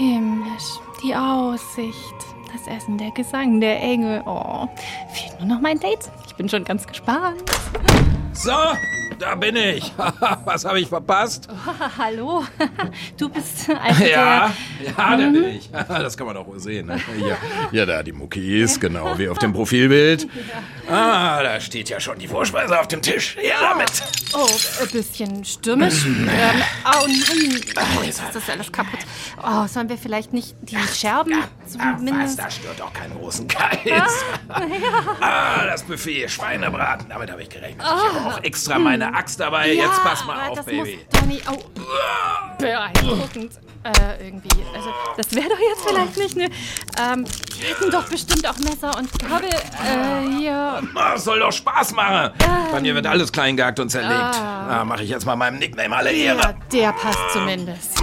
Himmlisch, die Aussicht, das Essen, der Gesang, der Engel. Oh, fehlt nur noch mein Date. Ich bin schon ganz gespannt. So, da bin ich. Was habe ich verpasst? Oh, hallo. Du bist also Ja, der... ja, da bin ich. Das kann man doch wohl sehen. Ne? Ja, ja, da die Muckis, genau wie auf dem Profilbild. Ah, da steht ja schon die Vorspeise auf dem Tisch. Ja, damit. Oh, ein bisschen stürmisch. ähm, oh nein. Oh, jetzt ist das alles kaputt. Oh, sollen wir vielleicht nicht die Scherben Ach was, zumindest... da stört auch kein Rosengeist. Ah, das Buffet, Schweinebraten, damit habe ich gerechnet. Ich habe auch extra meine Axt dabei. Jetzt pass mal auf, das Baby. Muss Donny, oh, beeindruckend. Äh, irgendwie. Also, das wäre doch jetzt vielleicht nicht, ne? Ähm, die hätten doch bestimmt auch Messer und Gabel. Äh, hier. Ah, soll doch Spaß machen. Bei mir wird alles klein gehackt und zerlegt. Ah, mache ich jetzt mal meinem Nickname alle Ja, Ehre. der passt zumindest.